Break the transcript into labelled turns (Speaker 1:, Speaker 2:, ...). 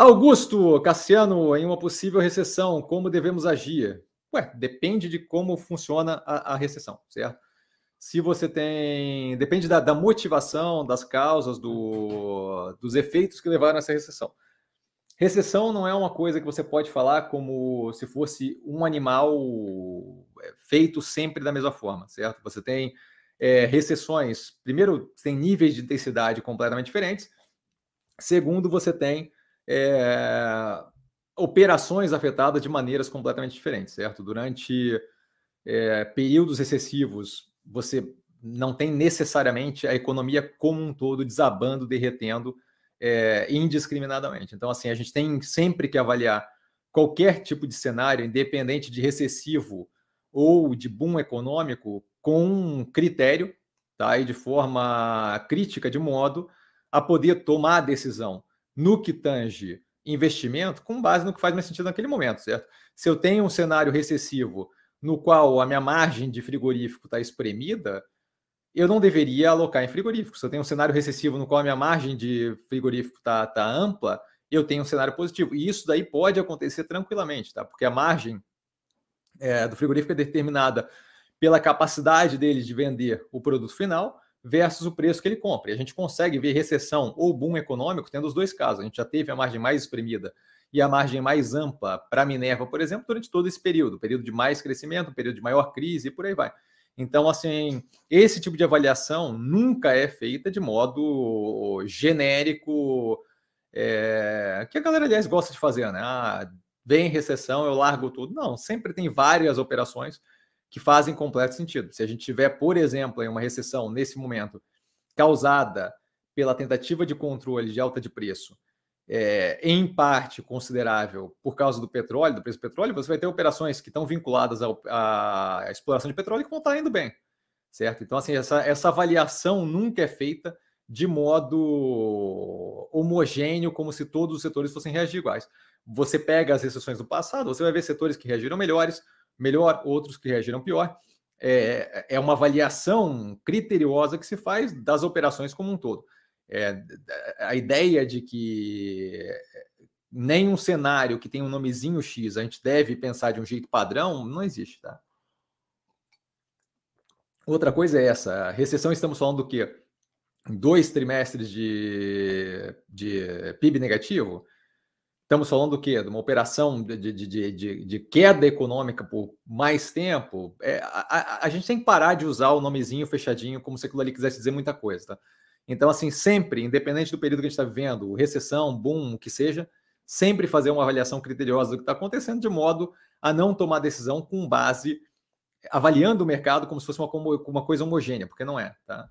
Speaker 1: Augusto Cassiano, em uma possível recessão, como devemos agir? Ué, depende de como funciona a, a recessão, certo? Se você tem. Depende da, da motivação, das causas, do, dos efeitos que levaram a essa recessão. Recessão não é uma coisa que você pode falar como se fosse um animal é, feito sempre da mesma forma, certo? Você tem é, recessões. Primeiro, tem níveis de intensidade completamente diferentes. Segundo, você tem é, operações afetadas de maneiras completamente diferentes, certo? Durante é, períodos excessivos, você não tem necessariamente a economia como um todo desabando, derretendo é, indiscriminadamente. Então, assim, a gente tem sempre que avaliar qualquer tipo de cenário, independente de recessivo ou de boom econômico, com critério, tá? E de forma crítica, de modo a poder tomar a decisão no que tange investimento com base no que faz mais sentido naquele momento, certo? Se eu tenho um cenário recessivo no qual a minha margem de frigorífico está espremida, eu não deveria alocar em frigorífico. Se eu tenho um cenário recessivo no qual a minha margem de frigorífico está tá ampla, eu tenho um cenário positivo. E isso daí pode acontecer tranquilamente, tá? Porque a margem é, do frigorífico é determinada pela capacidade dele de vender o produto final versus o preço que ele compra. E a gente consegue ver recessão ou boom econômico tendo os dois casos. A gente já teve a margem mais espremida e a margem mais ampla para a Minerva, por exemplo, durante todo esse período, período de mais crescimento, período de maior crise e por aí vai. Então, assim, esse tipo de avaliação nunca é feita de modo genérico, é, que a galera, aliás, gosta de fazer, né? Ah, vem recessão, eu largo tudo. Não, sempre tem várias operações que fazem completo sentido. Se a gente tiver, por exemplo, em uma recessão nesse momento causada pela tentativa de controle de alta de preço, é, em parte considerável por causa do petróleo, do preço do petróleo, você vai ter operações que estão vinculadas à exploração de petróleo que vão estar indo bem, certo? Então, assim, essa, essa avaliação nunca é feita de modo homogêneo, como se todos os setores fossem reagir iguais. Você pega as recessões do passado, você vai ver setores que reagiram melhores, melhor, outros que reagiram pior. É, é uma avaliação criteriosa que se faz das operações como um todo. É, a ideia de que nenhum cenário que tem um nomezinho X a gente deve pensar de um jeito padrão não existe, tá? Outra coisa é essa, a recessão estamos falando do quê? Dois trimestres de, de PIB negativo, Estamos falando do quê? De uma operação de, de, de, de queda econômica por mais tempo. É, a, a, a, gente tem que parar de usar o nomezinho fechadinho como se aquilo ali quisesse dizer muita coisa. Tá? Então, assim, sempre, independente do período que a gente está vivendo, recessão, boom, o que seja, sempre fazer uma avaliação criteriosa do que está acontecendo, de modo a não tomar decisão com base avaliando o mercado como se fosse uma, uma coisa homogênea, porque não é. Tá?